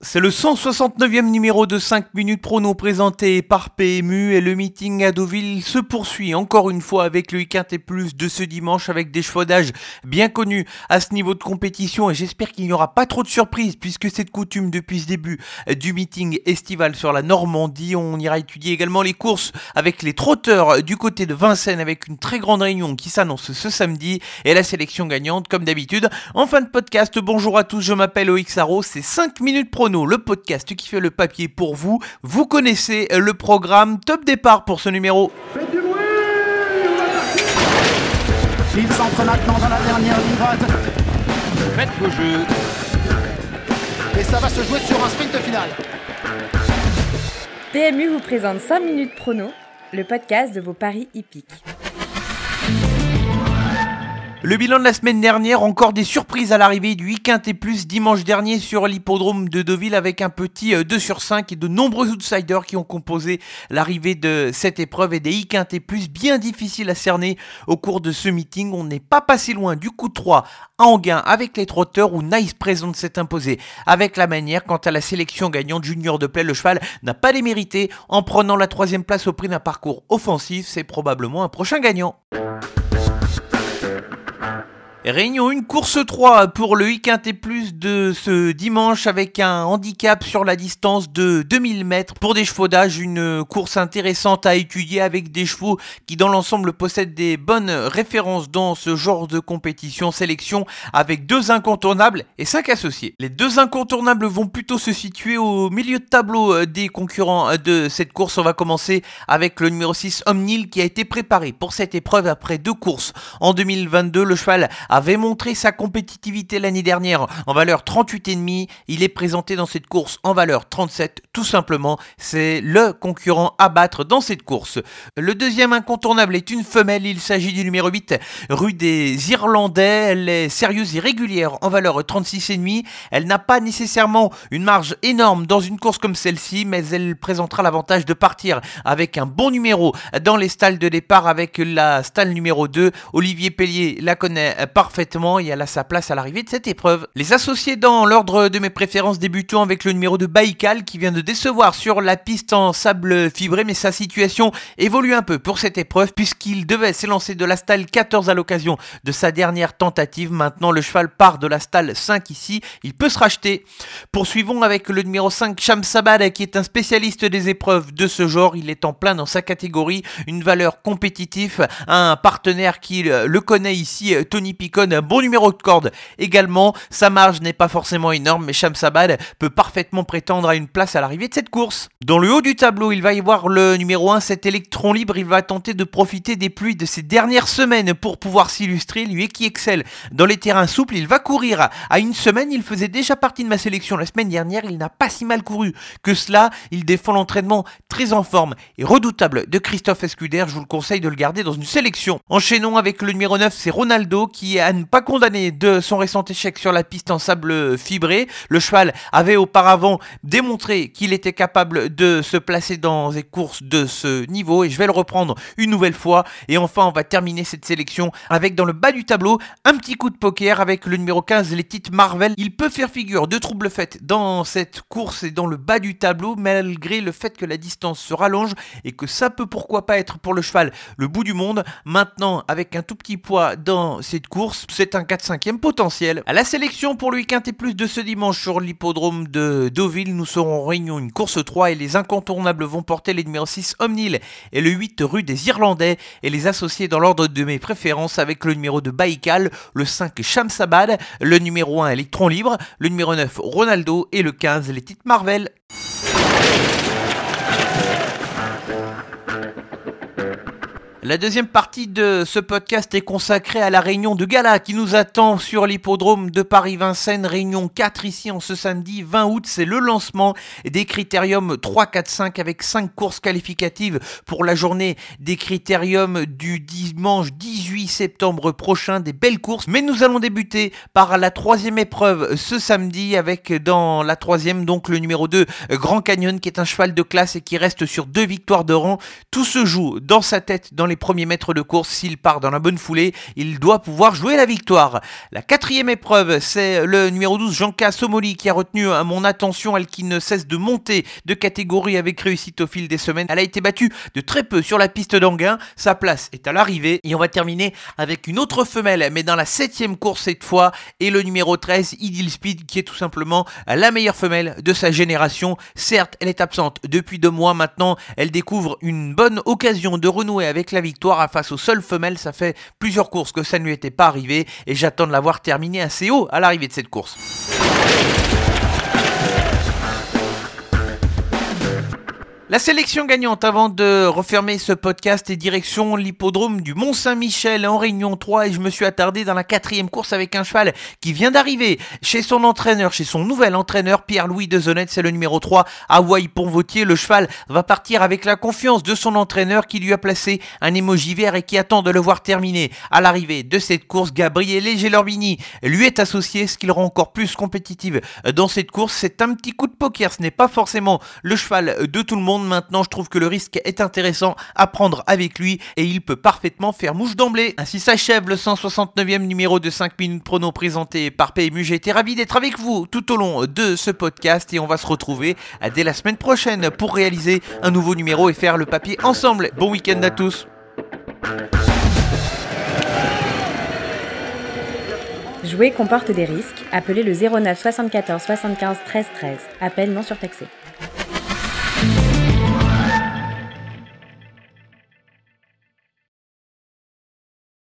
C'est le 169e numéro de 5 minutes prono présenté par PMU et le meeting à Deauville se poursuit encore une fois avec le week-end plus de ce dimanche avec des chevaudages bien connus à ce niveau de compétition et j'espère qu'il n'y aura pas trop de surprises puisque c'est de coutume depuis ce début du meeting estival sur la Normandie. On ira étudier également les courses avec les trotteurs du côté de Vincennes avec une très grande réunion qui s'annonce ce samedi et la sélection gagnante comme d'habitude. En fin de podcast, bonjour à tous, je m'appelle Oxaro, c'est 5 minutes prono le podcast qui fait le papier pour vous. Vous connaissez le programme Top Départ pour ce numéro. Faites du bruit Il s'entre maintenant dans la dernière ligne droite. Faites vos jeux. Et ça va se jouer sur un sprint final. PMU vous présente 5 minutes prono, le podcast de vos paris hippiques. Le bilan de la semaine dernière, encore des surprises à l'arrivée du week-end plus dimanche dernier sur l'hippodrome de Deauville avec un petit 2 euh, sur 5 et de nombreux outsiders qui ont composé l'arrivée de cette épreuve et des week et plus bien difficiles à cerner au cours de ce meeting. On n'est pas passé loin du coup 3 à Anguin avec les trotteurs où Nice présente s'est imposé avec la manière. Quant à la sélection gagnante Junior de Play, le cheval n'a pas les mérités en prenant la troisième place au prix d'un parcours offensif. C'est probablement un prochain gagnant. Réunion une course 3 pour le week-end et plus de ce dimanche avec un handicap sur la distance de 2000 mètres. Pour des chevaudages, une course intéressante à étudier avec des chevaux qui dans l'ensemble possèdent des bonnes références dans ce genre de compétition. Sélection avec deux incontournables et cinq associés. Les deux incontournables vont plutôt se situer au milieu de tableau des concurrents de cette course. On va commencer avec le numéro 6 Omnil qui a été préparé pour cette épreuve après deux courses. En 2022, le cheval a avait montré sa compétitivité l'année dernière en valeur 38,5. Il est présenté dans cette course en valeur 37, tout simplement. C'est le concurrent à battre dans cette course. Le deuxième incontournable est une femelle. Il s'agit du numéro 8, rue des Irlandais. Elle est sérieuse et régulière en valeur 36,5. Elle n'a pas nécessairement une marge énorme dans une course comme celle-ci, mais elle présentera l'avantage de partir avec un bon numéro dans les stalles de départ avec la stalle numéro 2. Olivier Pellier la connaît parfaitement parfaitement et elle a sa place à l'arrivée de cette épreuve. Les associés dans l'ordre de mes préférences débutons avec le numéro de Baïkal qui vient de décevoir sur la piste en sable fibré mais sa situation évolue un peu pour cette épreuve puisqu'il devait s'élancer de la stalle 14 à l'occasion de sa dernière tentative. Maintenant le cheval part de la stalle 5 ici, il peut se racheter. Poursuivons avec le numéro 5 Shamsabad qui est un spécialiste des épreuves de ce genre, il est en plein dans sa catégorie, une valeur compétitive, un partenaire qui le connaît ici, Tony Un bon numéro de corde également. Sa marge n'est pas forcément énorme, mais Shamsabad peut parfaitement prétendre à une place à l'arrivée de cette course. Dans le haut du tableau, il va y voir le numéro 1, cet électron libre. Il va tenter de profiter des pluies de ces dernières semaines pour pouvoir s'illustrer. Lui qui excelle dans les terrains souples, il va courir. À une semaine, il faisait déjà partie de ma sélection la semaine dernière. Il n'a pas si mal couru que cela. Il défend l'entraînement très en forme et redoutable de Christophe Escuder. Je vous le conseille de le garder dans une sélection. Enchaînons avec le numéro 9, c'est Ronaldo qui a ne pas condamné de son récent échec sur la piste en sable fibré. Le cheval avait auparavant démontré qu'il était capable de se placer dans des courses de ce niveau et je vais le reprendre une nouvelle fois. Et enfin, on va terminer cette sélection avec dans le bas du tableau un petit coup de poker avec le numéro 15, les titres Marvel. Il peut faire figure de trouble fait dans cette course et dans le bas du tableau malgré le fait que la distance se rallonge et que ça peut pourquoi pas être pour le cheval le bout du monde. Maintenant, avec un tout petit poids dans cette course, c'est un 4-5e potentiel. À la sélection pour le week-end et plus de ce dimanche sur l'hippodrome de Deauville, nous serons en réunion une course 3 et les incontournables vont porter les numéros 6 Omnil et le 8 rue des Irlandais et les associer dans l'ordre de mes préférences avec le numéro de Baïkal, le 5 Shamsabad, le numéro 1 Electron Libre, le numéro 9 Ronaldo et le 15 les titres Marvel. La deuxième partie de ce podcast est consacrée à la réunion de gala qui nous attend sur l'hippodrome de Paris-Vincennes. Réunion 4 ici en ce samedi 20 août. C'est le lancement des critériums 3, 4, 5 avec 5 courses qualificatives pour la journée des critériums du dimanche 18 septembre prochain. Des belles courses. Mais nous allons débuter par la troisième épreuve ce samedi avec dans la troisième donc le numéro 2 Grand Canyon qui est un cheval de classe et qui reste sur deux victoires de rang. Tout se joue dans sa tête dans les premiers mètres de course. S'il part dans la bonne foulée, il doit pouvoir jouer la victoire. La quatrième épreuve, c'est le numéro 12, Janka Somoli, qui a retenu mon attention, elle qui ne cesse de monter de catégorie avec réussite au fil des semaines. Elle a été battue de très peu sur la piste d'Anguin. Sa place est à l'arrivée et on va terminer avec une autre femelle, mais dans la septième course cette fois, et le numéro 13, Idil Speed, qui est tout simplement la meilleure femelle de sa génération. Certes, elle est absente depuis deux mois maintenant. Elle découvre une bonne occasion de renouer avec la victoire face aux seules femelles. Ça fait plusieurs courses que ça ne lui était pas arrivé et j'attends de l'avoir terminé assez haut à l'arrivée de cette course. La sélection gagnante avant de refermer ce podcast est direction l'hippodrome du Mont-Saint-Michel en Réunion 3 et je me suis attardé dans la quatrième course avec un cheval qui vient d'arriver chez son entraîneur, chez son nouvel entraîneur Pierre-Louis Dezonnette, c'est le numéro 3 Hawaii Ponvautier. Le cheval va partir avec la confiance de son entraîneur qui lui a placé un émoji vert et qui attend de le voir terminer. À l'arrivée de cette course, Gabriele Gelorbini lui est associé, ce qui le rend encore plus compétitive dans cette course. C'est un petit coup de poker, ce n'est pas forcément le cheval de tout le Maintenant, je trouve que le risque est intéressant à prendre avec lui et il peut parfaitement faire mouche d'emblée. Ainsi s'achève le 169e numéro de 5 minutes prono présenté par PMU. J'ai été ravi d'être avec vous tout au long de ce podcast et on va se retrouver dès la semaine prochaine pour réaliser un nouveau numéro et faire le papier ensemble. Bon week-end à tous. Jouer comporte des risques. Appelez le 09 74 75 13 13. Appel non surtaxé.